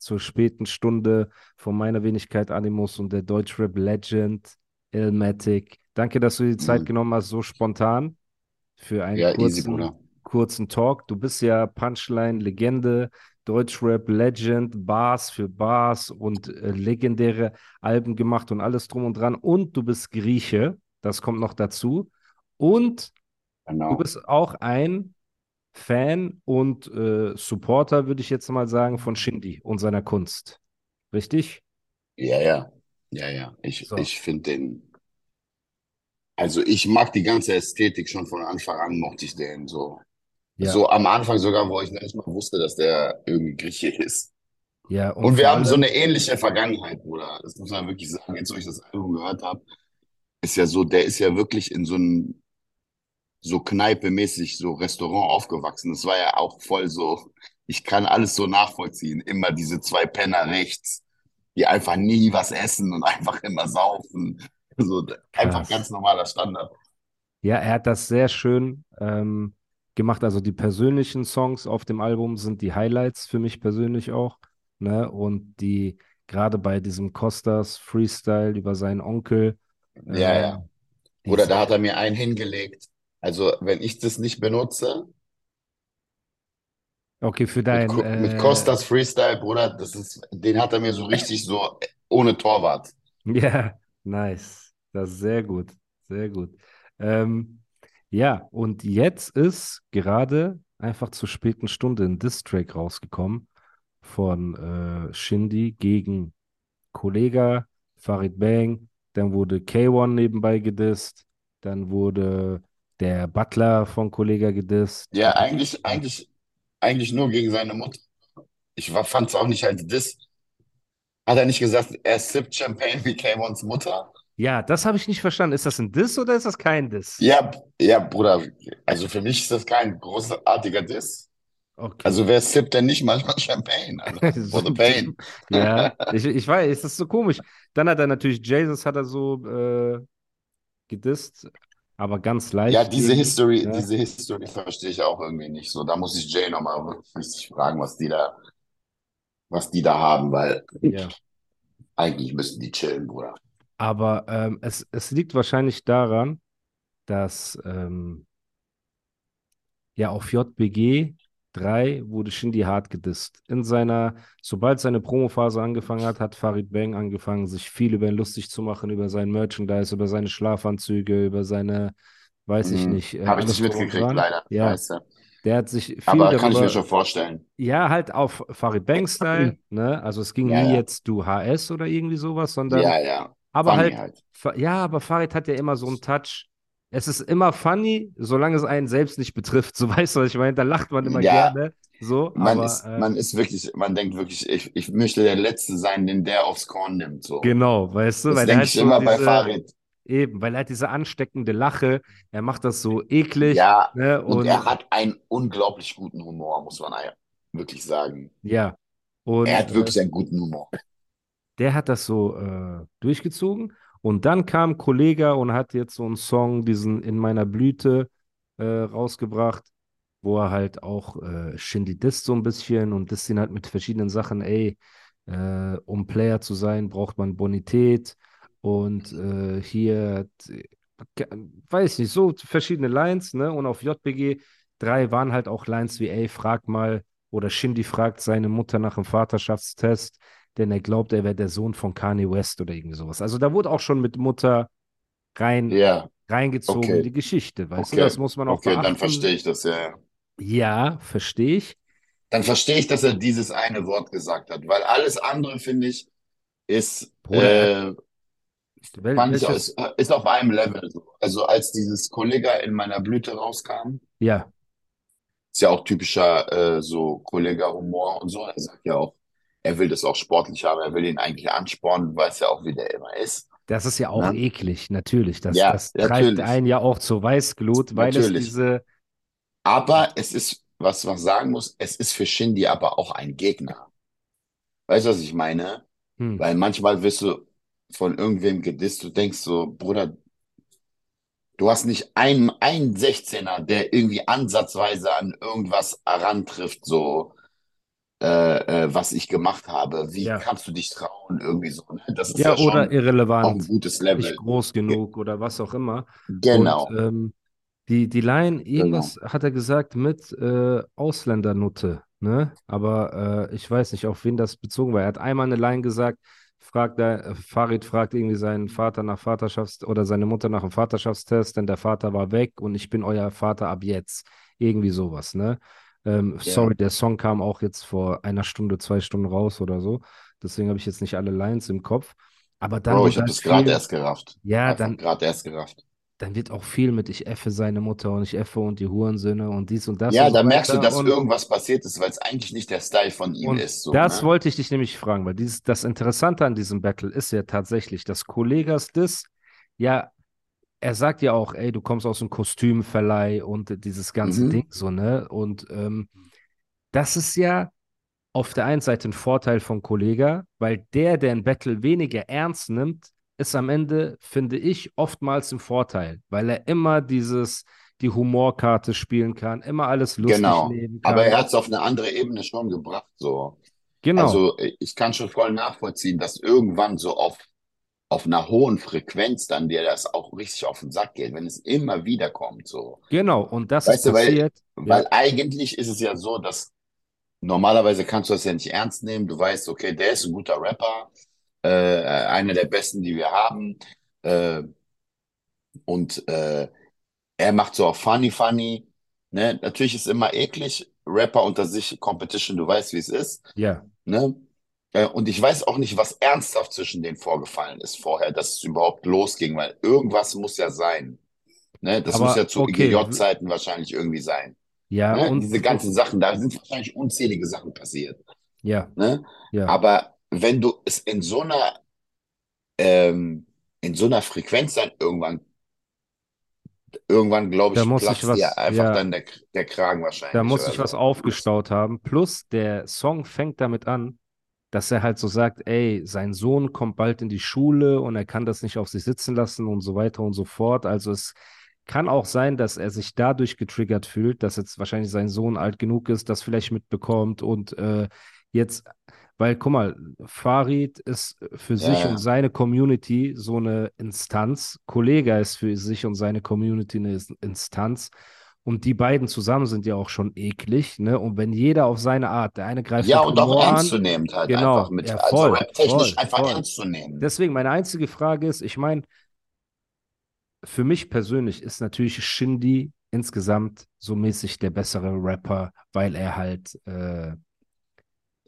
zur späten Stunde von meiner Wenigkeit Animus und der Deutschrap Legend Elmatic. Danke, dass du die Zeit Mhm. genommen hast, so spontan für einen Ja, easy, kurzen, Bruder. kurzen Talk. Du bist ja Punchline-Legende, Deutschrap Legend, Bars für Bars und äh, legendäre Alben gemacht und alles drum und dran. Und du bist Grieche, das kommt noch dazu. Und du Genau. bist auch ein Fan und äh, Supporter, würde ich jetzt mal sagen, von Shindy und seiner Kunst. Richtig? Ja, ja. Ja, ja. Ich, So. ich finde den. Also ich mag die ganze Ästhetik schon von Anfang an, mochte ich den so. Ja, So am Anfang sogar, wo ich nicht mal wusste, dass der irgendwie Grieche ist. ja, und Und wir haben so eine ähnliche Vergangenheit, Bruder. Das muss man wirklich sagen. Jetzt, wo ich das Album gehört habe, ist ja so, der ist ja wirklich in so einem, so Kneipe-mäßig, so Restaurant aufgewachsen. Das war ja auch voll so, ich kann alles so nachvollziehen. Immer diese zwei Penner rechts, die einfach nie was essen und einfach immer saufen. So, einfach krass. ganz normaler Standard. Ja, er hat das sehr schön ähm, gemacht. Also die persönlichen Songs auf dem Album sind die Highlights für mich persönlich auch. Ne? Und die, gerade bei diesem Costas Freestyle über seinen Onkel, Ja, ähm, ja. die Oder da hat er mir einen hingelegt. Also, wenn ich das nicht benutze, okay, für Mit, dein, mit äh, Costas Freestyle, Bruder, das ist, den hat er mir so richtig so ohne Torwart. ja, nice. Das ist sehr gut, sehr gut. Ähm, ja, und jetzt ist gerade einfach zur späten Stunde ein Diss-Track rausgekommen von äh, Shindy gegen Kollega, Farid Bang, dann wurde K1 nebenbei gedisst, dann wurde der Butler von Kollega gedisst. Ja, eigentlich, eigentlich, eigentlich nur gegen seine Mutter. Ich war, fand's auch nicht als Diss. Hat er nicht gesagt, er sippt Champagne wie K1s Mutter? ja, das habe ich nicht verstanden. Ist das ein Diss oder ist das kein Diss? Ja, ja, Bruder. Also für mich ist das kein großartiger Diss. Okay. Also wer sippt denn nicht manchmal Champagne? Also, for the pain. Ja, ich, ich weiß, es ist so komisch. Dann hat er natürlich Jesus hat er so äh, gedisst, aber ganz leicht Ja, diese History, ja. diese History verstehe ich auch irgendwie nicht so. Da muss ich Jay nochmal richtig fragen, was die da, was die da haben, weil Ja. eigentlich müssten die chillen, Bruder. Aber ähm, es, es liegt wahrscheinlich daran, dass ähm, ja auf JBG 3 wurde Shindy hart gedisst. In seiner, sobald seine Promophase angefangen hat, hat Farid Bang angefangen, sich viel über ihn lustig zu machen, über sein Merchandise, über seine Schlafanzüge, über seine, weiß ich Hm, nicht, äh, habe ich nicht mitgekriegt, dran. leider. Ja, Scheiße. der hat sich viel Aber kann ich mir darüber, schon vorstellen. ja, halt auf Farid Bang-Style, ne? Also es ging Ja, nie ja. jetzt du HS oder irgendwie sowas, sondern Ja, ja. aber halt, halt. Ja, aber Farid hat ja immer so einen Touch. Es ist immer funny, solange es einen selbst nicht betrifft. So weißt du, was ich meine? Da lacht man immer Ja, gerne. So, man aber ist, äh, man ist wirklich, man denkt wirklich, ich, ich möchte der Letzte sein, den der aufs Korn nimmt, so. genau, weißt du, Das weil er denke hat ich immer bei diese, Farid. eben, weil er hat diese ansteckende Lache. Er macht das so eklig, Ja, ne? und Und er hat einen unglaublich guten Humor, muss man wirklich sagen. ja, Er und hat äh, wirklich einen guten Humor. der hat das so äh, durchgezogen. Und dann kam Kollega und hat jetzt so einen Song, diesen In meiner Blüte, äh, rausgebracht, wo er halt auch äh, Shindy disst so ein bisschen und disst ihn halt mit verschiedenen Sachen. Ey, äh, um Player zu sein, braucht man Bonität. Und äh, hier, äh, weiß ich nicht, so verschiedene Lines, ne? Und auf JBG 3 waren halt auch Lines wie, ey, frag mal Oder Shindy fragt seine Mutter nach dem Vaterschaftstest, denn er glaubt, er wäre der Sohn von Kanye West oder irgendwie sowas. Also da wurde auch schon mit Mutter rein, Ja, reingezogen in okay. die Geschichte, weißt du? Okay. Das muss man auch okay, dann beachten. verstehe ich das, ja. ja. Verstehe ich. Dann verstehe ich, dass er dieses eine Wort gesagt hat, weil alles andere, finde ich, ist, äh, Wel ich, ist, ist auf einem Level so. Also als dieses Kollega in meiner Blüte rauskam, ja, ist ja auch typischer äh, so Kollega-Humor und so. Er sagt ja auch, er will das auch sportlich haben, er will ihn eigentlich anspornen, weiß ja auch, wie der immer ist. das ist ja auch Ne? eklig, natürlich. Das, Ja, das treibt natürlich. einen ja auch zur Weißglut, weil es Natürlich. diese, Aber es ist, was man sagen muss, es ist für Shindy aber auch ein Gegner. Weißt du, was ich meine? hm, Weil manchmal wirst du von irgendwem gedisst, du denkst so, Bruder, du hast nicht einen, einen 16er, der irgendwie ansatzweise an irgendwas herantrifft, so, äh, äh, was ich gemacht habe. Wie Ja. kannst du dich trauen, irgendwie so, ne? Das ist ja, ja schon oder auch ein irrelevant, gutes nicht Level. groß genug oder was auch immer. Genau, Und ähm, die, die Line, genau. irgendwas hat er gesagt mit äh, Ausländernutte, ne? Aber äh, ich weiß nicht, auf wen das bezogen war. Er hat einmal eine Line gesagt, fragt er, äh, Farid fragt irgendwie seinen Vater nach Vaterschafts- oder seine Mutter nach dem Vaterschaftstest, denn der Vater war weg und ich bin euer Vater ab jetzt. Irgendwie sowas, ne? Ähm, Ja. sorry, der Song kam auch jetzt vor einer Stunde, zwei Stunden raus oder so. Deswegen habe ich jetzt nicht alle Lines im Kopf. Aber dann Bro, ich habe halt das gerade erst gerafft. ja, Einfach dann, gerade erst gerafft. dann wird auch viel mit ich effe seine Mutter und ich effe und die Hurensöhne und dies und das Ja, und so da merkst du, dass Und, irgendwas passiert ist, weil es eigentlich nicht der Style von ihm und ist, so, das ne? wollte ich dich nämlich fragen, weil dieses, das Interessante an diesem Battle ist ja tatsächlich, dass Kollegas Diss, ja, er sagt ja auch, ey, du kommst aus dem Kostümverleih und dieses ganze Mhm. Ding so, ne? Und ähm, das ist ja auf der einen Seite ein Vorteil von Kollega, weil der, der ein Battle weniger ernst nimmt, ist am Ende, finde ich, oftmals ein Vorteil, weil er immer dieses, die Humorkarte spielen kann, immer alles lustig Genau. nehmen Aber kann. er hat es auf eine andere Ebene schon gebracht, so. Genau, Also ich kann schon voll nachvollziehen, dass irgendwann so auf, auf einer hohen Frequenz dann dir das auch richtig auf den Sack geht, wenn es immer wieder kommt, so. genau. Und das ist Weißt du, weil, passiert. weil Ja, eigentlich ist es ja so, dass normalerweise kannst du das ja nicht ernst nehmen. Du weißt, okay, der ist ein guter Rapper, äh, einer der besten, die wir haben. Äh, und äh, er macht so auch funny, funny. Ne? Natürlich ist immer eklig, Rapper unter sich, Competition, du weißt, wie es ist. ja, Ne? Äh, Und ich weiß auch nicht, was ernsthaft zwischen denen vorgefallen ist vorher, dass es überhaupt losging, weil irgendwas muss ja sein. Ne? Das muss aber ja zu okay, EGJ-Zeiten wahrscheinlich irgendwie sein. ja, Ne? und Diese ganzen Sachen, da sind wahrscheinlich unzählige Sachen passiert. ja, Ne? ja, Aber wenn du es in so einer, ähm, in so einer Frequenz dann irgendwann, irgendwann, glaube da ich, muss ich platzt was, dir einfach ja, dann der, der Kragen da wahrscheinlich muss oder ich was so. aufgestaut haben. Plus der Song fängt damit an, dass er halt so sagt, ey, sein Sohn kommt bald in die Schule und er kann das nicht auf sich sitzen lassen und so weiter und so fort. Also es kann auch sein, dass er sich dadurch getriggert fühlt, dass jetzt wahrscheinlich sein Sohn alt genug ist, das vielleicht mitbekommt und äh, jetzt, weil guck mal, Farid ist für sich und Ja, seine Community so eine Instanz, Kollega ist für sich und seine Community eine Instanz. Und die beiden zusammen sind ja auch schon eklig, ne? Und wenn jeder auf seine Art, der eine greift ja, und auch Humor ernst an, zu nehmen halt genau, einfach mit, ja, also voll, raptechnisch voll, einfach voll. ernst zu nehmen. Deswegen meine einzige Frage ist, ich meine, für mich persönlich ist natürlich Shindy insgesamt so mäßig der bessere Rapper, weil er halt äh,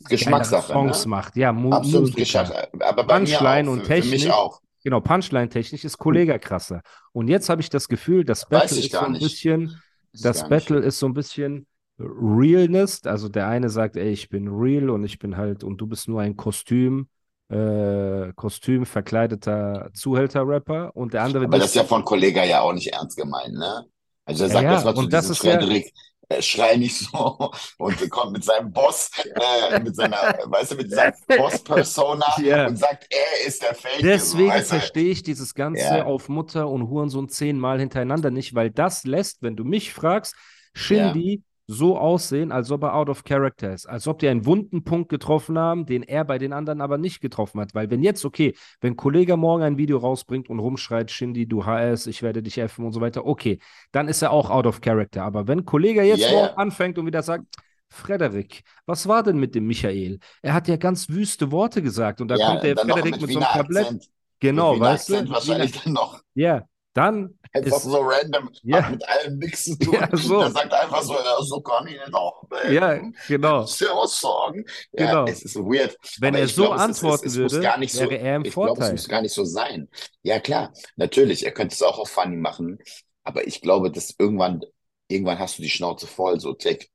Geschmackssache, Songs ne? macht. Ja, Mu Absolut. Geschmackssache. Aber bei mir Punchline auch, und für, für mich Technik, auch. genau, Punchline-technisch ist Kollega krasser. Und jetzt habe ich das Gefühl, das Battle ist so ein bisschen, das. Battle ist so ein bisschen Realness. Also der eine sagt, ey, ich bin real und ich bin halt, und du bist nur ein Kostüm, äh, Kostüm verkleideter Zuhälter-Rapper. Und der andere Aber das ist ja von Kollega ja auch nicht ernst gemeint, ne? Also er ja, sagt das ja, mal zu und das ist ja, Frederik, äh, schrei nicht so und kommt mit seinem Boss, äh, mit seiner, weißt du, mit seinem Boss-Persona ja. und sagt, er ist der Fake, so, Deswegen du? verstehe ich dieses Ganze Ja, auf Mutter und Hurensohn zehnmal hintereinander nicht, weil das lässt, wenn du mich fragst, Shindy so aussehen, als ob er out of character ist, als ob die einen wunden Punkt getroffen haben, den er bei den anderen aber nicht getroffen hat. Weil wenn jetzt, okay, wenn Kollege morgen ein Video rausbringt und rumschreit, Shindy, du HS, ich werde dich effen und so weiter, okay, dann ist er auch out of character. Aber wenn Kollege jetzt morgen ja, anfängt und wieder sagt, Frederik, was war denn mit dem Michael? Er hat ja ganz wüste Worte gesagt und da Ja, kommt der Frederik mit mit so einem Tablett. Genau, mit weißt du? Wahrscheinlich dann noch. Ja, dann Einfach ist, so random, Ja. hat mit allem nichts zu tun. Ja, so. Der sagt einfach so, ja, so kann ich nicht auch. ja, genau. Servus sagen. Ja, Genau. es ist weird. Wenn Aber er so glaub, es antworten es, es muss würde, nicht so, wäre er im ich glaube, es Vorteil. muss gar nicht so sein. Ja, klar, natürlich, er könnte es auch auf funny machen, aber ich glaube, dass irgendwann, irgendwann hast du die Schnauze voll, so take.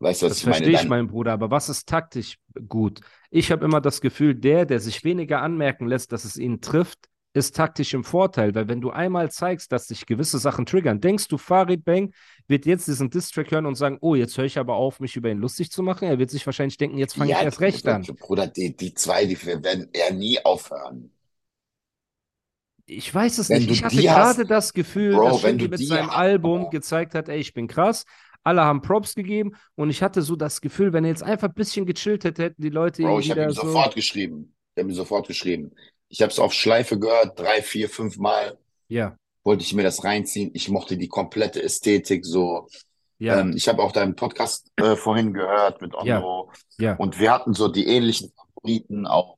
Weißt du, was Das ich meine? verstehe ich, mein Bruder, aber was ist taktisch gut? Ich habe immer das Gefühl, der, der sich weniger anmerken lässt, dass es ihn trifft, ist taktisch im Vorteil, weil wenn du einmal zeigst, dass dich gewisse Sachen triggern, denkst du, Farid Bang wird jetzt diesen Distrack hören und sagen, oh, jetzt höre ich aber auf, mich über ihn lustig zu machen. Er wird sich wahrscheinlich denken, jetzt fange ich erst recht an. Bruder, die, die zwei, die werden eher nie aufhören. Ich weiß es Wenn nicht. Ich hatte die hast- gerade das Gefühl, Bro, dass wenn Shindy du mit seinem hast, Album Bro. gezeigt hat, ey, ich bin krass. Alle haben Props gegeben und ich hatte so das Gefühl, wenn er jetzt einfach ein bisschen gechillt hätte, hätten die Leute Bro, ich habe ihm so. sofort geschrieben. Ich habe ihm sofort geschrieben. Ich habe es auf Schleife gehört, drei, vier, fünf Mal Ja, wollte ich mir das reinziehen. Ich mochte die komplette Ästhetik so. ja, Ähm, ich habe auch deinen Podcast äh, vorhin gehört mit Ja. Onro. ja. Und wir hatten so die ähnlichen Favoriten auch.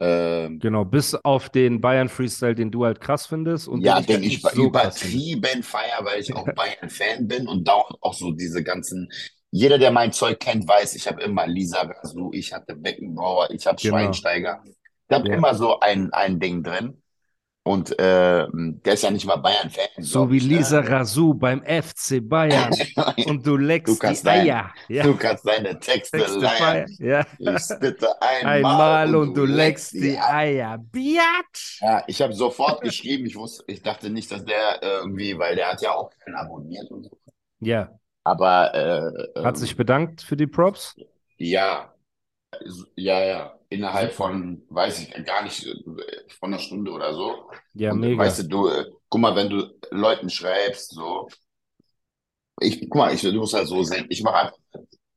Ähm, Genau, bis auf den Bayern Freestyle, den du halt krass findest und ja, den den halt ich so übertrieben feier, weil ich auch Bayern-Fan bin und da auch, auch so diese ganzen. Jeder, der mein Zeug kennt, weiß, ich habe immer Lisa Rasu, ich hatte Beckenbauer, ich habe Genau. Schweinsteiger. Ich habe Ja. immer so ein, ein Ding drin. Und ähm, der ist ja nicht mal Bayern-Fan. So wie ne? Lisa Razou beim FC Bayern und du leckst Du kannst die dein- Eier. Ja, Du kannst deine Texte Texte leiern. Ja. Ich spitte einmal, Einmal und du leckst die Eier. Biatch! Ja, ich habe sofort geschrieben. Ich wusste, ich dachte nicht, dass der äh, irgendwie, weil der hat ja auch keinen abonniert und so. Ja, Aber äh, hat ähm, sich bedankt für die Props. ja, ja, ja. Innerhalb von, weiß ich gar nicht, äh, von einer Stunde oder so. Ja, und mega. weißt du, du, äh, guck mal, wenn du Leuten schreibst, so, ich, guck mal, ich, du musst halt so sehen, ich mache einfach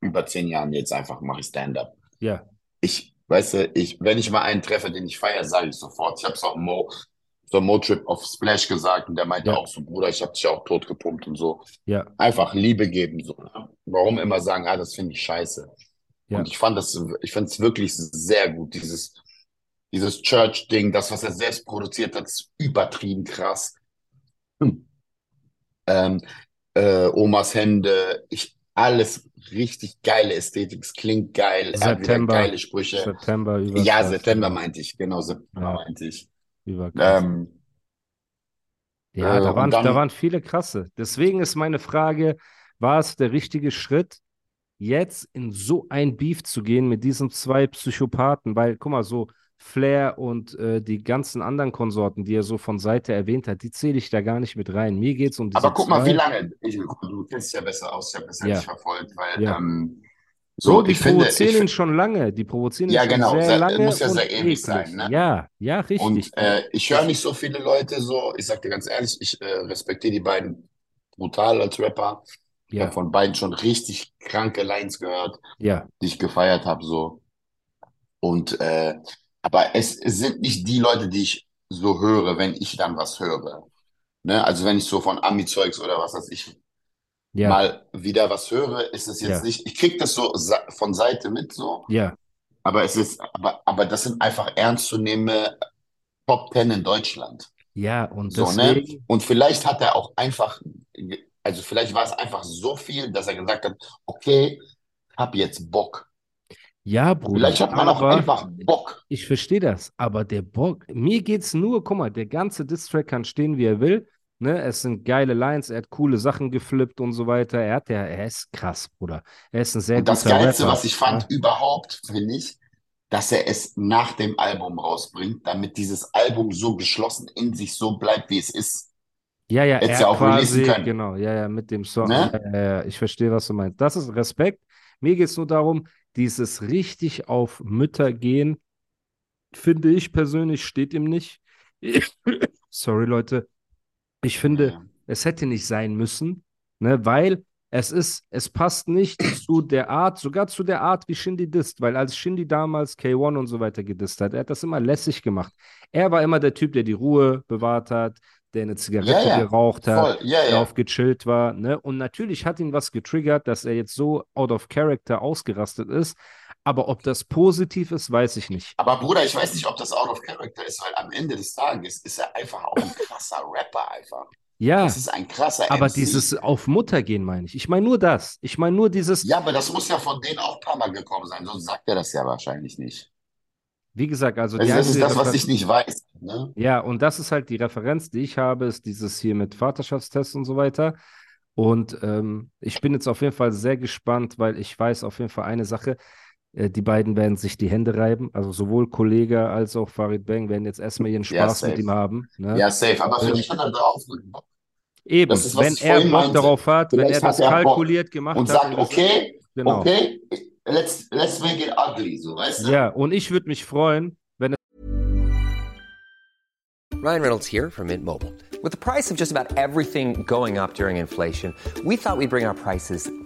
über zehn Jahren jetzt einfach, mache ich Stand-up. Ja, Ich, weißt du, ich, wenn ich mal einen treffe, den ich feiere, sage ich sofort. Ich habe es auch Mo, so Mo-Trip auf Splash gesagt und der meinte Ja. auch so, Bruder, ich habe dich auch tot gepumpt und so. ja, Einfach Liebe geben, so. ne? Warum immer sagen, ah, das finde ich scheiße. Ja. Und ich fand das, ich fand es wirklich sehr gut, dieses, dieses Church-Ding, das, was er selbst produziert hat, ist übertrieben krass. Hm. Ähm, äh, Omas Hände, ich, alles richtig geile Ästhetik, es klingt geil, er September. geile Sprüche. September über. Ja, September meinte ich, genau, September Ja. meinte ich. Ähm, Ja, Äh, da waren, dann- da waren viele krasse. Deswegen ist meine Frage, war es der richtige Schritt, jetzt in so ein Beef zu gehen mit diesen zwei Psychopathen? Weil, guck mal, so Flair und äh, die ganzen anderen Konsorten, die er so von Seite erwähnt hat, die zähle ich da gar nicht mit rein. Mir geht es um diese aber guck mal, zwei. wie lange, ich, du kennst ja besser aus, ich habe das ja Ja. nicht verfolgt, weil, Ja. ähm, So, so, die finde, provozieren ich ihn schon lange. Die provozieren ihn Ja, schon genau. sehr Sehr- lange muss ja sehr ewig eklig. sein, ne? Ja, ja, richtig. und äh, ich höre nicht so viele Leute so, ich sag dir ganz ehrlich, ich äh, respektiere die beiden brutal als Rapper. Ich ja, habe von beiden schon richtig kranke Lines gehört, ja, die ich gefeiert habe, so. Und, äh, aber es, es sind nicht die Leute, die ich so höre, wenn ich dann was höre. Ne? Also wenn ich so von Ami-Zeugs oder was weiß ich ja, mal wieder was höre, ist es jetzt Ja. nicht, ich krieg das so von Seite mit, so. ja, Aber es ist, aber, aber das sind einfach ernstzunehmende Top Ten in Deutschland. ja. Und So, ne? deswegen, Und vielleicht hat er auch einfach, also vielleicht war es einfach so viel, dass er gesagt hat, okay, hab jetzt Bock. ja, Bruder, Vielleicht hat man auch einfach Bock. Ich verstehe das, aber der Bock, mir geht's nur, guck mal, der ganze Distrack kann stehen, wie er will. Ne? Es sind geile Lines, er hat coole Sachen geflippt und so weiter. Er hat ja, er ist krass, Bruder. Er ist ein sehr Und das guter Geilste, Rapper. was ich fand überhaupt, finde ich, dass er es nach dem Album rausbringt, damit dieses Album so geschlossen in sich so bleibt, wie es ist. Ja, ja, Hättest er ja auch quasi, können. genau, ja, ja, mit dem Song. Ne? Ja, ja, ich verstehe, was du meinst. Das ist Respekt. Mir geht's nur darum, dieses richtig auf Mütter gehen, finde ich persönlich, steht ihm nicht. Sorry, Leute. Ich finde, Ja. es hätte nicht sein müssen, ne, weil es ist, es passt nicht zu der Art, sogar zu der Art, wie Shindy disst, weil als Shindy damals K1 und so weiter gedisst hat, er hat das immer lässig gemacht. Er war immer der Typ, der die Ruhe bewahrt hat, der eine Zigarette Ja, ja, geraucht hat, voll, ja, der ja. auf gechillt war, ne? Und natürlich hat ihn was getriggert, dass er jetzt so out of character ausgerastet ist. Aber ob das positiv ist, weiß ich nicht. Aber Bruder, ich weiß nicht, ob das out of character ist, weil am Ende des Tages ist er einfach auch ein krasser Rapper einfach. Ja, Das ist ein krasser aber MC. dieses auf Mutter gehen meine ich. Ich meine nur das. Ich meine nur dieses, Ja, aber das muss ja von denen auch ein paar Mal gekommen sein, sonst sagt er das ja wahrscheinlich nicht. Wie gesagt, also Also das ist das, was Refer- ich nicht weiß. Ne? Ja, und das ist halt die Referenz, die ich habe, ist dieses hier mit Vaterschaftstest und so weiter. Und ähm, ich bin jetzt auf jeden Fall sehr gespannt, weil ich weiß auf jeden Fall eine Sache. Äh, die beiden werden sich die Hände reiben. Also sowohl Kollege als auch Farid Bang werden jetzt erstmal ihren Ja, Spaß mit safe. ihm haben. Ne? Ja, safe. Aber Und- vielleicht hat er drauf. Eben, ist, was wenn er Bock darauf hat, wenn er das er Bock kalkuliert gemacht und hat. sagt, und das- okay, Genau. okay, let's, let's make it ugly, so, weißt du? Ja, und ich würde mich freuen, wenn Ryan Reynolds here from Mint Mobile. With the price of just about everything going up during inflation, we thought we'd bring our prices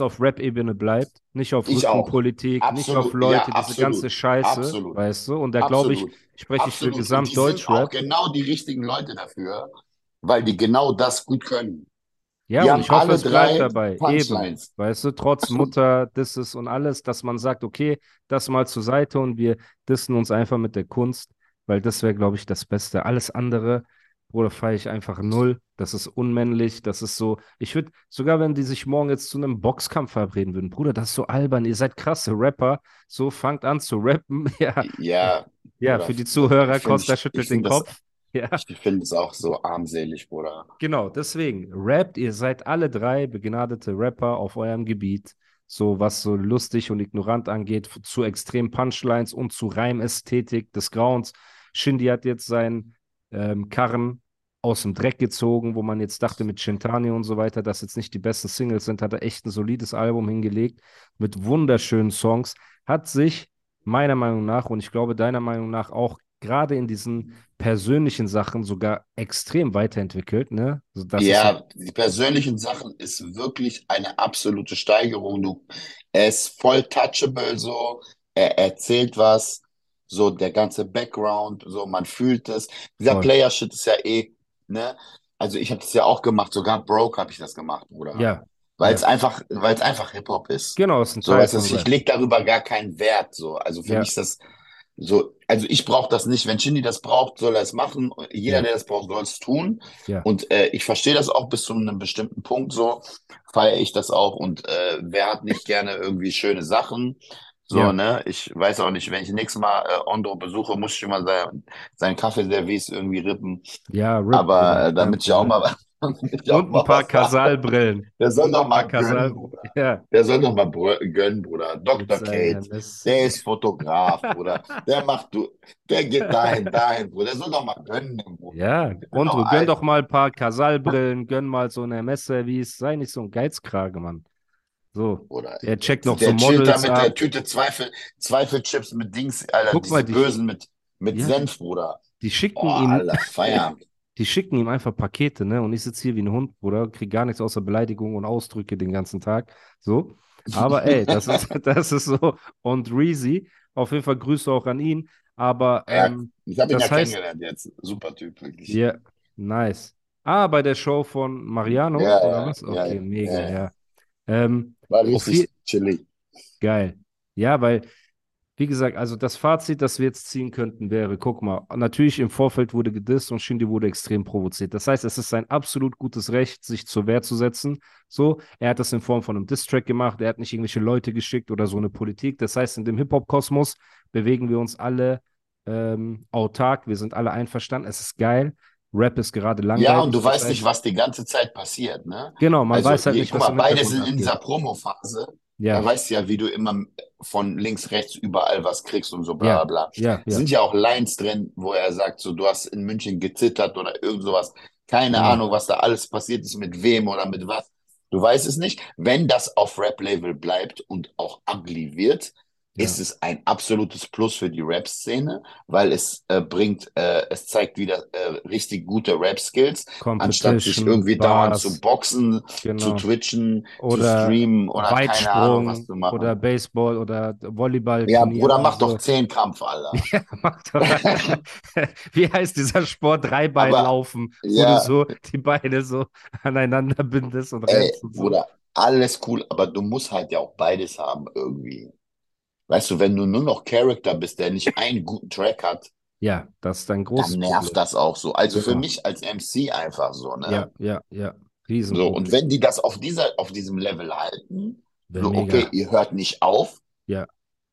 auf Rap-Ebene bleibt, nicht auf. Rückenpolitik, nicht auf Leute, ja, diese ganze Scheiße, absolut. weißt du? Und da glaube ich, spreche ich für Gesamtdeutschrap. genau die richtigen Leute dafür, weil die genau das gut können. Ja, Die und ich hoffe, es bleibt dabei. Eben, weißt du, trotz Mutter, Disses und alles, dass man sagt, okay, das mal zur Seite und wir dissen uns einfach mit der Kunst, weil das wäre, glaube ich, das Beste. Alles andere, Bruder, feiere ich einfach null. Das ist unmännlich, das ist so. Ich würde, sogar wenn die sich morgen jetzt zu einem Boxkampf verabreden würden, Bruder, das ist so albern. Ihr seid krasse Rapper, so fangt an zu rappen. Ja, Ja, ja, für die Zuhörer, Costa schüttelt den das- Kopf. Ja. ich finde es auch so armselig, Bruder. Genau, deswegen, rappt, ihr seid alle drei begnadete Rapper auf eurem Gebiet, so was so lustig und ignorant angeht, zu extremen Punchlines und zu Reimästhetik des Grauens. Shindy hat jetzt seinen ähm, Karren aus dem Dreck gezogen, wo man jetzt dachte mit Shintani und so weiter, dass jetzt nicht die besten Singles sind, hat er echt ein solides Album hingelegt mit wunderschönen Songs, hat sich meiner Meinung nach und ich glaube deiner Meinung nach auch gerade in diesen persönlichen Sachen sogar extrem weiterentwickelt, ne? Also das ist Ja, die persönlichen Sachen ist wirklich eine absolute Steigerung. Du, er ist voll touchable, so. Er erzählt was, so der ganze Background, so man fühlt es. Dieser. Player-Shit ist ja eh, ne? Also ich habe das ja auch gemacht, sogar Broke habe ich das gemacht, Bruder. ja, Weil es einfach, weil es einfach Hip-Hop ist. genau, ist ein So, weißt ich lege darüber gar keinen Wert. So. Also für Ja. mich ist das so, also ich brauche das nicht. Wenn Shindy das braucht, soll er es machen. Jeder, Ja. der das braucht, soll es tun. Ja. Und äh, ich verstehe das auch bis zu einem bestimmten Punkt so, feiere ich das auch. Und äh, wer hat nicht gerne irgendwie schöne Sachen? So, Ja. ne? Ich weiß auch nicht, wenn ich nächstes Mal äh, Ondo besuche, muss ich immer sein, sein Kaffeeservice irgendwie rippen. Ja, Rip, Aber äh, damit ich auch mal, ich auch Und ein paar. Kasalbrillen. Der soll ein mal Kasal- gönnen, Bruder. Ja, Der soll doch mal gönnen, Bruder. Dr. Kate. Der ist Fotograf, Bruder. Der macht du, der geht dahin, dahin, Bruder. Der soll doch mal gönnen, Bruder. Ja, und Genau, gönn doch mal ein paar Kasalbrillen, gönn mal so ein MS-Service, sei nicht so ein Geizkrage, Mann. So, Bruder. er checkt noch Der so chillt da Models mit ab. der Tüte Zweifel, Zweifelchips mit Dings, Alter. Guck mal, die- Bösen mit, mit Ja. Senf, Bruder. Die schicken Boah, ihm, Alter, Feierabend. die schicken ihm einfach Pakete, ne? Und ich sitze hier wie ein Hund, Bruder, krieg gar nichts außer Beleidigungen und Ausdrücke den ganzen Tag. So. Aber ey, das ist, das ist so. Und Reezy, auf jeden Fall Grüße auch an ihn. Aber Ja, ähm, Ich habe ihn Das ja heißt- kennengelernt jetzt. Super Typ, wirklich. ja, nice. Ah, bei der Show von Mariano Ja, oder ja, was? ja, Okay, ja, mega, ja, ja. ja. Ähm, War richtig chillig. Geil. Ja, weil, wie gesagt, also das Fazit, das wir jetzt ziehen könnten, wäre, guck mal, natürlich im Vorfeld wurde gedisst und Shindy wurde extrem provoziert. Das heißt, es ist sein absolut gutes Recht, sich zur Wehr zu setzen. So, er hat das in Form von einem Diss-Track gemacht, er hat nicht irgendwelche Leute geschickt oder so eine Politik. Das heißt, in dem Hip-Hop-Kosmos bewegen wir uns alle ähm, autark, wir sind alle einverstanden, es ist geil. Rap ist gerade langweilig. Ja, und du weißt nicht, was die ganze Zeit passiert, ne? Genau, man Also, weiß halt je- nicht, guck was mal, beide sind in dieser Promophase. Ja, Er weiß ja, wie du immer von links, rechts überall was kriegst und so bla Ja, bla bla. ja, ja. Sind ja auch Lines drin, wo er sagt, so du hast in München gezittert oder irgend sowas. Keine Ja. Ahnung, was da alles passiert ist, mit wem oder mit was. Du weißt es nicht. Wenn das auf Rap-Label bleibt und auch ugly wird, Ja. ist es ein absolutes Plus für die Rap-Szene, weil es äh, bringt, äh, es zeigt wieder äh, richtig gute Rap-Skills, anstatt sich irgendwie dauernd zu boxen, zu genau. twitchen, zu Oder streamen oder keine Ahnung, was Weitsprung zu machen. oder Baseball oder Volleyball. ja, Bruder, oder mach so. doch Zehnkampf, Alter. Ja, mach doch. Wie heißt dieser Sport? Dreibeinlaufen, wo ja. du so die Beine so aneinander bindest und Ey, rennst und so. Bruder, alles cool, aber du musst halt ja auch beides haben irgendwie. Weißt du, wenn du nur noch Charakter bist, der nicht einen guten Track hat, Ja, das ist ein großes dann nervt Problem. das auch so. Also für Genau. mich als MC einfach so, ne? Ja, ja, ja. So, Riesenproblem. und wenn die das auf dieser, auf diesem Level halten, so, mega. okay, ihr hört nicht auf, Ja,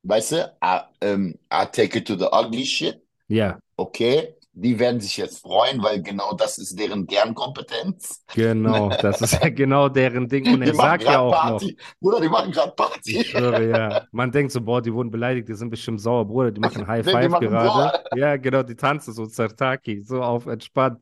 weißt du, I, ähm, I take it to the ugly shit, ja, okay, die werden sich jetzt freuen, weil genau das ist deren Kernkompetenz. genau. Das ist ja genau deren Ding. Und Die er machen sagt ja auch noch, Party. Bruder, die machen gerade Party. schwöre, ja. Man denkt so, boah, die wurden beleidigt, die sind bestimmt sauer, Bruder, die machen High die Five machen gerade. Ja, genau, die tanzen so Zartaki, so auf entspannt.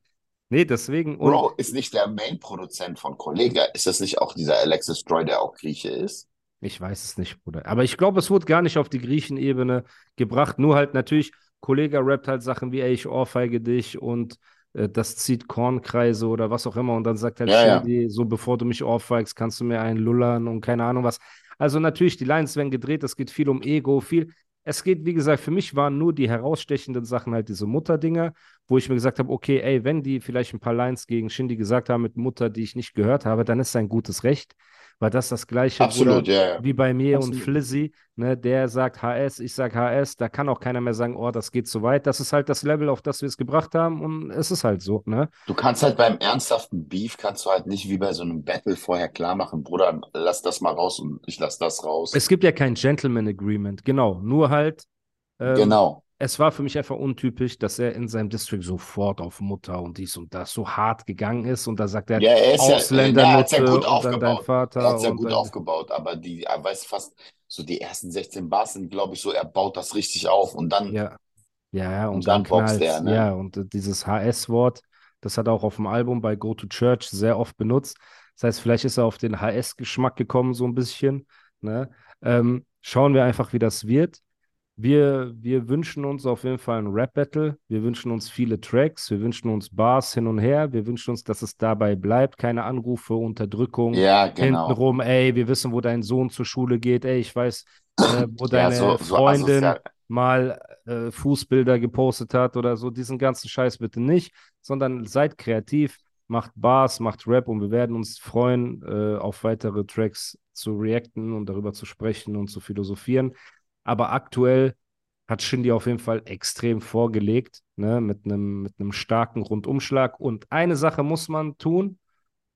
Nee, deswegen. Bro, ist nicht der Main-Produzent von Kollega, ist das nicht auch dieser Alexis Troy, der auch Grieche ist? Ich weiß es nicht, Bruder. Aber ich glaube, es wurde gar nicht auf die Griechenebene gebracht. Nur halt natürlich, Kollege rappt halt Sachen wie, ey, ich ohrfeige dich und äh, das zieht Kornkreise oder was auch immer. Und dann sagt halt Ja, ja. Shindy, so bevor du mich ohrfeigst, kannst du mir einen lullern und keine Ahnung was. Also natürlich, die Lines werden gedreht, es geht viel um Ego, viel. Es geht, wie gesagt, für mich waren nur die herausstechenden Sachen halt diese Mutterdinger, wo ich mir gesagt habe, okay, ey, wenn die vielleicht ein paar Lines gegen Shindy gesagt haben mit Mutter, die ich nicht gehört habe, dann ist sein gutes Recht. Weil das das gleiche, Absolut, Bruder, ja, ja. wie bei mir Absolut. und Flizzy, ne, der sagt HS, ich sag HS, da kann auch keiner mehr sagen, oh, das geht zu weit. Das ist halt das Level, auf das wir es gebracht haben und es ist halt so, ne? Du kannst halt beim ernsthaften Beef, kannst du halt nicht wie bei so einem Battle vorher klar machen, Bruder, lass das mal raus und ich lass das raus. Es gibt ja kein Gentleman Agreement, genau, nur halt, ähm, Genau. Es war für mich einfach untypisch, dass er in seinem District sofort auf Mutter und dies und das so hart gegangen ist und da sagt er, Ja, er ist ja, Ausländer ja, er hat's ja gut und dann dein aufgebaut. Vater Er hat's ja und gut aufgebaut, aber die, er weiß fast, so die ersten 16 Bars sind, glaube ich, so, er baut das richtig auf und dann, Ja, ja, ja, und, Und dann dann boxt er, ne? Ja, und äh, dieses HS-Wort, das hat er auch auf dem Album bei Go to Church sehr oft benutzt. Das heißt, vielleicht ist er auf den HS-Geschmack gekommen, so ein bisschen. Ne? Ähm, schauen wir einfach, wie das wird. Wir, wir wünschen uns auf jeden Fall ein Rap-Battle. Wir wünschen uns viele Tracks. Wir wünschen uns Bars hin und her. Wir wünschen uns, dass es dabei bleibt. Keine Anrufe, Unterdrückung. ja, genau. Hintenrum, ey, wir wissen, wo dein Sohn zur Schule geht. Ey, ich weiß, äh, wo Ja, deine so, so Freundin asozial. mal äh, Fußbilder gepostet hat oder so. Diesen ganzen Scheiß bitte nicht, sondern seid kreativ, macht Bars, macht Rap und wir werden uns freuen, äh, auf weitere Tracks zu reacten und darüber zu sprechen und zu philosophieren. Aber aktuell hat Shindy auf jeden Fall extrem vorgelegt, ne, mit einem mit einem starken Rundumschlag. Und eine Sache muss man tun,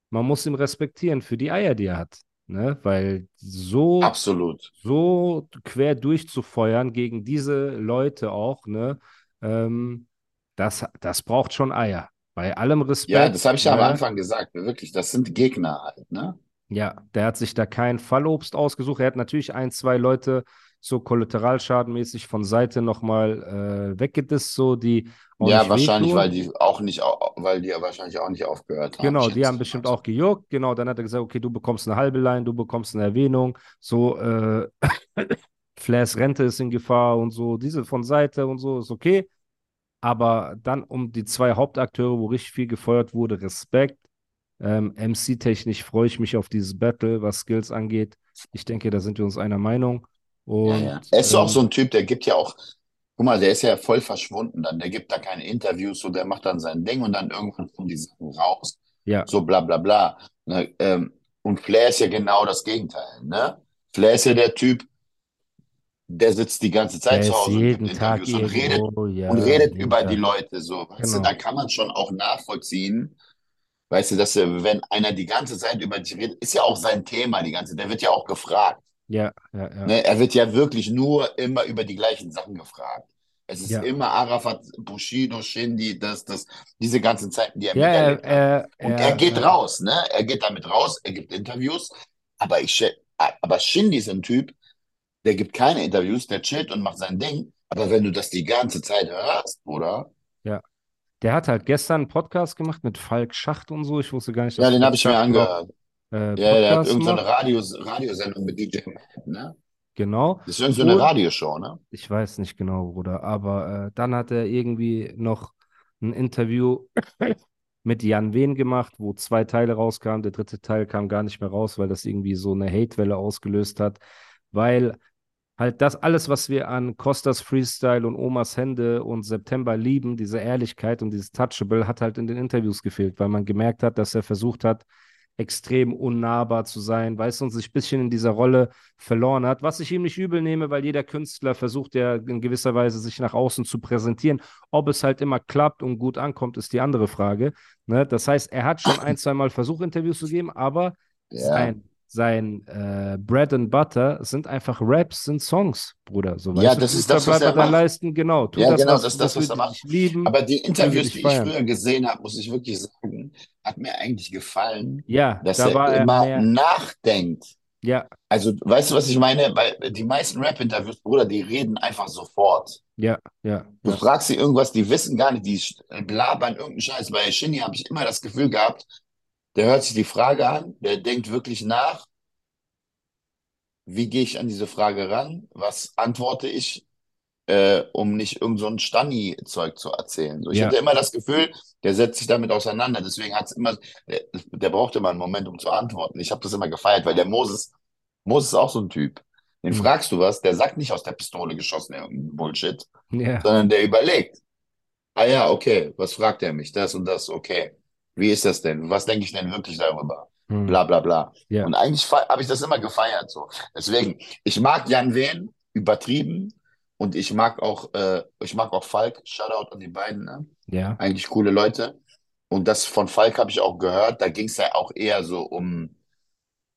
man muss ihn respektieren für die Eier, die er hat. Ne? Weil so Absolut. so quer durchzufeuern gegen diese Leute auch, ne, ähm, das, das braucht schon Eier. Bei allem Respekt. Ja, das habe ich ja am ne? Anfang gesagt. Wirklich, das sind Gegner halt, ne? Ja, der hat sich da kein Fallobst ausgesucht. Er hat natürlich ein, zwei Leute so kollateralschadenmäßig von Seite nochmal äh, weggedisst, so die Ja, wahrscheinlich, weil die auch nicht, weil die ja wahrscheinlich auch nicht aufgehört haben. Genau, die haben bestimmt auch gejuckt. Genau, dann hat er gesagt, okay, du bekommst eine halbe Line, du bekommst eine Erwähnung. So, äh, Flairs Rente ist in Gefahr und so. Diese von Seite und so ist okay. Aber dann um die zwei Hauptakteure, wo richtig viel gefeuert wurde, Respekt. Ähm, MC-technisch freue ich mich auf dieses Battle, was Skills angeht. Ich denke, da sind wir uns einer Meinung. Ja, Und ja. Er ist auch ähm, so ein Typ, der gibt ja auch, guck mal, der ist ja voll verschwunden dann. Der gibt da keine Interviews, so der macht dann sein Ding und dann irgendwann kommen die Sachen raus. ja, So bla bla bla. Ne, ähm, und Flair ist ja genau das Gegenteil, ne? Flair ist ja der Typ, der sitzt die ganze der Zeit zu Hause und jeden gibt Tag Interviews und redet irgendwo. Ja, und redet jeden über die Tag. Leute so. Weißt du, Genau. da kann man schon auch nachvollziehen, weißt du, dass er, wenn einer die ganze Zeit über dich redet, ist ja auch sein Thema die ganze, der wird ja auch gefragt. Ja, ja, ja. Ne? Er wird ja wirklich nur immer über die gleichen Sachen gefragt. Es ist Ja. immer Arafat, Bushido, Shindy, das, das, diese ganzen Zeiten, die er Ja, er, miterlebt hat. er, Und er, er geht raus, ne? Er geht damit raus, er gibt Interviews. Aber ich, aber Shindy ist ein Typ, der gibt keine Interviews, der chillt und macht sein Ding. Aber wenn du das die ganze Zeit hörst, oder? Der hat halt gestern einen Podcast gemacht mit Falk Schacht und so. Ich wusste gar nicht, dass Ja, den habe ich mir angehört. Äh, Ja, der hat irgendeine. Radios Radiosendung mit DJ Matt, ne? Genau. Das ist irgendeine Und- Radioshow, ne? Ich weiß nicht genau, Bruder, aber äh, dann hat er irgendwie noch ein Interview mit Jan Wehn gemacht, wo zwei Teile rauskamen. Der dritte Teil kam gar nicht mehr raus, weil das irgendwie so eine Hatewelle ausgelöst hat, weil halt das alles, was wir an Costas Freestyle und Omas Hände und September lieben, diese Ehrlichkeit und dieses Touchable, hat halt in den Interviews gefehlt, weil man gemerkt hat, dass er versucht hat, extrem unnahbar zu sein, weißt du, und sich ein bisschen in dieser Rolle verloren hat, was ich ihm nicht übel nehme, weil jeder Künstler versucht ja in gewisser Weise sich nach außen zu präsentieren. Ob es halt immer klappt und gut ankommt, ist die andere Frage. Ne? Das heißt, er hat schon ein, zwei Mal versucht, Interviews zu geben, aber Ja. sein, sein äh, Bread and Butter sind einfach Raps, sind Songs, Bruder. So, Ja, das ist das, was er macht. Leisten, genau. Tu Ja, das, genau, was, das ist das, was er macht. lieben. Aber die Interviews, die ich feiern. früher gesehen habe, muss ich wirklich sagen, hat mir eigentlich gefallen, ja, dass da er war er immer mehr, nachdenkt. ja, Also, weißt du, was ich meine? Weil die meisten Rap-Interviews, Bruder, die reden einfach sofort. ja, ja, Du ja, fragst sie irgendwas, die wissen gar nicht, die sch- blabbern irgendeinen Scheiß. Bei Shinny habe ich immer das Gefühl gehabt, der hört sich die Frage an, der denkt wirklich nach, wie gehe ich an diese Frage ran, was antworte ich, äh, um nicht irgend so ein Stani-Zeug zu erzählen. So, ich Ja. hatte immer das Gefühl, der setzt sich damit auseinander, deswegen hat es immer, der, der braucht immer einen Moment, um zu antworten. Ich habe das immer gefeiert, weil der Moses, Moses ist auch so ein Typ. Den Mhm. fragst du was, der sagt nicht aus der Pistole geschossen, irgendein Bullshit ja, sondern der überlegt. Ah ja, okay, was fragt er mich? Das und das, okay. Wie ist das denn? Was denke ich denn wirklich darüber? hm, Bla bla bla. ja, Und eigentlich habe ich das immer gefeiert so. Deswegen, ich mag Jan Wehn, übertrieben. Und ich mag auch, äh, ich mag auch Falk. Shoutout an die beiden, ne? ja, Eigentlich coole Leute. Und das von Falk habe ich auch gehört. Da ging es ja auch eher so um,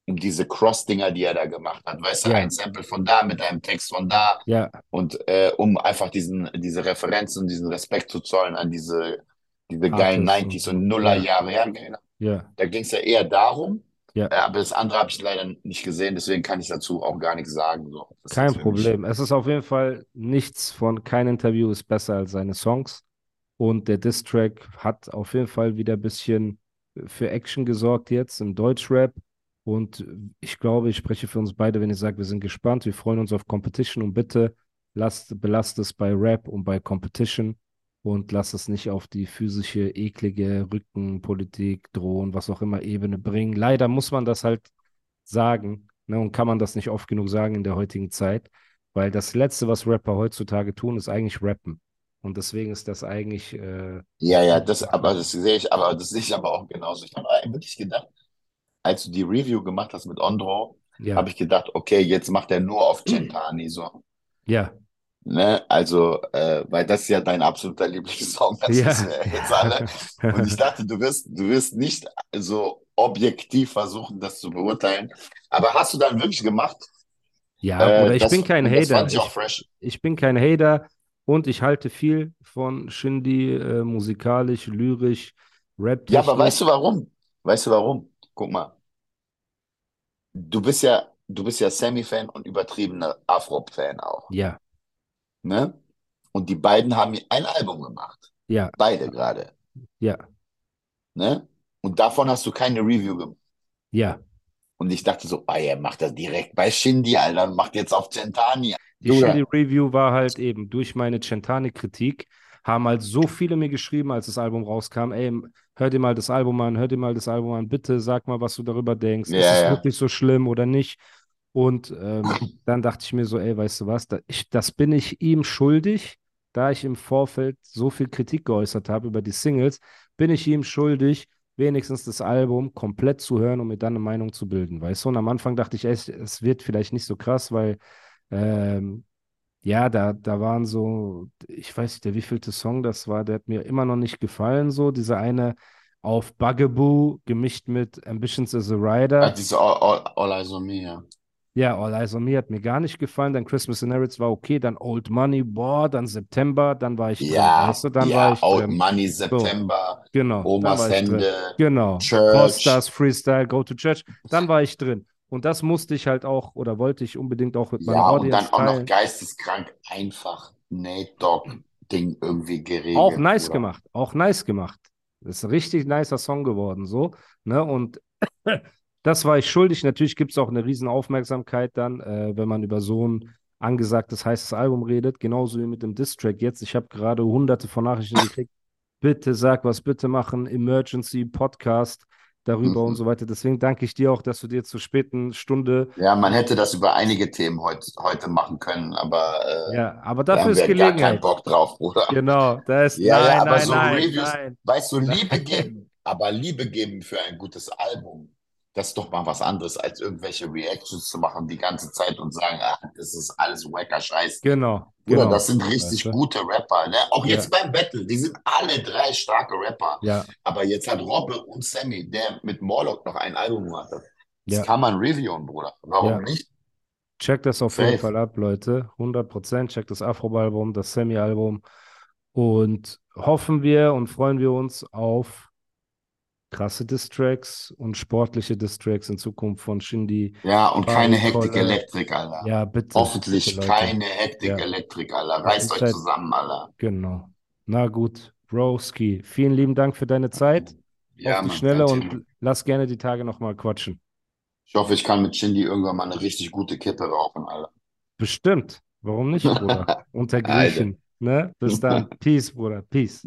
um diese Cross-Dinger, die er da gemacht hat. Weißt du, Ja. ein Sample von da mit einem Text von da. ja, Und äh, um einfach diesen, diese Referenzen und diesen Respekt zu zollen an diese, diese geilen Artists 90s und- Nullerjahre. Ja, genau. ja, Da ging es ja eher darum. Ja. Äh, aber das andere habe ich leider nicht gesehen, deswegen kann ich dazu auch gar nichts sagen. So. Kein für mich- Problem. Es ist auf jeden Fall nichts von, kein Interview ist besser als seine Songs. Und der Diss-Track hat auf jeden Fall wieder ein bisschen für Action gesorgt jetzt im Deutschrap. Und ich glaube, ich spreche für uns beide, wenn ich sage, wir sind gespannt, wir freuen uns auf Competition und bitte lasst, belasst es bei Rap und bei Competition und lasst es nicht auf die physische, eklige Rückenpolitik, Drohen, was auch immer Ebene bringen. Leider muss man das halt sagen ne, und kann man das nicht oft genug sagen in der heutigen Zeit, weil das Letzte, was Rapper heutzutage tun, ist eigentlich rappen. Und deswegen ist das eigentlich, äh, Ja, ja, das, aber das sehe ich, aber das sehe ich aber auch genauso. Ich habe wirklich gedacht, als du die Review gemacht hast mit Ondro, ja, habe ich gedacht, okay, jetzt macht er nur auf Centani so. ja, Ne? Also, äh, weil das ist ja dein absoluter Lieblingssong, das Ja. wissen wir jetzt alle. Und ich dachte, du wirst, du wirst nicht so objektiv versuchen, das zu beurteilen. Aber hast du dann wirklich gemacht? ja, Äh, oder ich das, bin kein Hater. ich Ich, ich bin kein Hater und ich halte viel von Shindy, äh, musikalisch, lyrisch, rap Ja, aber weißt du warum? Weißt du warum? Guck mal. Du bist ja, du bist ja Sammy-Fan und übertriebener Afro-Fan auch. Ja, Ne? Und die beiden haben ein Album gemacht. ja, Beide gerade. ja, Ne? Und davon hast du keine Review gemacht. ja. Und ich dachte so, ah, er macht das direkt bei Shindy, Alter, und macht jetzt auf Centani. Die Bruder. Shindy Review war halt eben durch meine Centane-Kritik, haben halt so viele mir geschrieben, als das Album rauskam, ey, hör dir mal das Album an, hör dir mal das Album an, bitte sag mal, was du darüber denkst. Ja, ist es ja. wirklich so schlimm oder nicht? Und ähm, dann dachte ich mir so, ey, weißt du was, da, ich, das bin ich ihm schuldig, da ich im Vorfeld so viel Kritik geäußert habe über die Singles, bin ich ihm schuldig, wenigstens das Album komplett zu hören, um mir dann eine Meinung zu bilden, weißt du? Und am Anfang dachte ich, ey, es- wird vielleicht nicht so krass, weil ähm, ja, da, da waren so, ich weiß nicht, der wievielte Song das war, der hat mir immer noch nicht gefallen, so, dieser eine auf Bugaboo gemischt mit Ambitions as a Rider. Ah, diese All, All, All Eyes on Me, ja. Ja, All Eyes on Me hat mir gar nicht gefallen. Dann Christmas in Harrods war okay. Dann Old Money, boah, dann September, dann war ich drin. Ja, Weißt du, dann ja, war ich Old drin. Money, September, Genau, dann Omas drin. Hände, Genau. Church. Costas, Freestyle, Go to Church. Dann war ich drin. Und das musste ich halt auch oder wollte ich unbedingt auch mit meiner Ja, und Audience dann auch noch teilen. geisteskrank einfach Nate Dogg-Ding irgendwie geregelt. Auch nice Bruder. gemacht, auch nice gemacht. Das ist ein richtig nicer Song geworden, so. Ne? Und das war ich schuldig. Natürlich gibt es auch eine riesen Aufmerksamkeit dann, äh, wenn man über so ein angesagtes heißes Album redet, genauso wie mit dem Distrack jetzt. Ich habe gerade hunderte von Nachrichten gekriegt. Bitte sag was, bitte machen Emergency Podcast darüber Mhm. und so weiter. Deswegen danke ich dir auch, dass du dir zur späten Stunde Ja, man hätte das über einige Themen heut, heute machen können, aber äh, ja, aber da dafür haben ist wir gar keinen Gelegenheit. Bock drauf, Bruder. Genau, da ist Ja, nein, ja, aber nein, so nein, Reviews, nein. weißt du, Liebe geben, aber Liebe geben für ein gutes Album, das ist doch mal was anderes, als irgendwelche Reactions zu machen die ganze Zeit und sagen, ach, das ist alles wacker Scheiß. Genau, Bruder, genau. das sind richtig Weißt du? gute Rapper, ne? Auch Ja. jetzt beim Battle, die sind alle drei starke Rapper. Ja, Aber jetzt hat Robbe und Sammy, der mit Morlock noch ein Album gemacht hat. Das Ja. kann man reviewen, Bruder. Warum Ja. nicht? Checkt das auf jeden Safe. Fall ab, Leute. 100%. Checkt das Afro-Album, das Semi-Album. Und hoffen wir und freuen wir uns auf krasse Distracks und sportliche Distracks in Zukunft von Shindy. Ja, und Farid keine Hektik. Elektrik, Alter. Ja, bitte. Hoffentlich bitte, keine Hektik Ja. Elektrik, Alter. Reißt euch Zeit- zusammen, Alter. Genau. Na gut, Broski. Vielen lieben Dank für deine Zeit. Ja, auf die Mann, Schnelle und lass gerne die Tage nochmal quatschen. Ich hoffe, ich kann mit Shindy irgendwann mal eine richtig gute Kippe rauchen, Alter. Bestimmt. Warum nicht, Bruder? Unter. Griechen. Ne? Bis dann. Peace, Bruder. Peace.